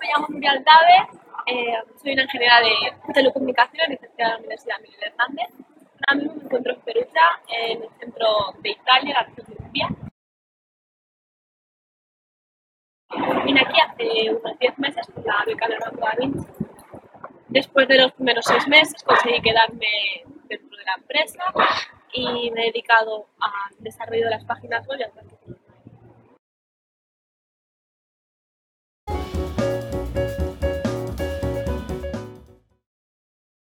me llamo Muriel Tabe, eh, soy una ingeniera de telecomunicación, licenciada en la Universidad Miguel Hernández. Ahora mismo me encuentro en Perugia, en el centro de Italia, la región de Umbria. Vine aquí hace unos 10 meses con la beca de Banco Vinci. Después de los primeros 6 meses conseguí quedarme dentro de la empresa y me he dedicado al desarrollo de las páginas web y al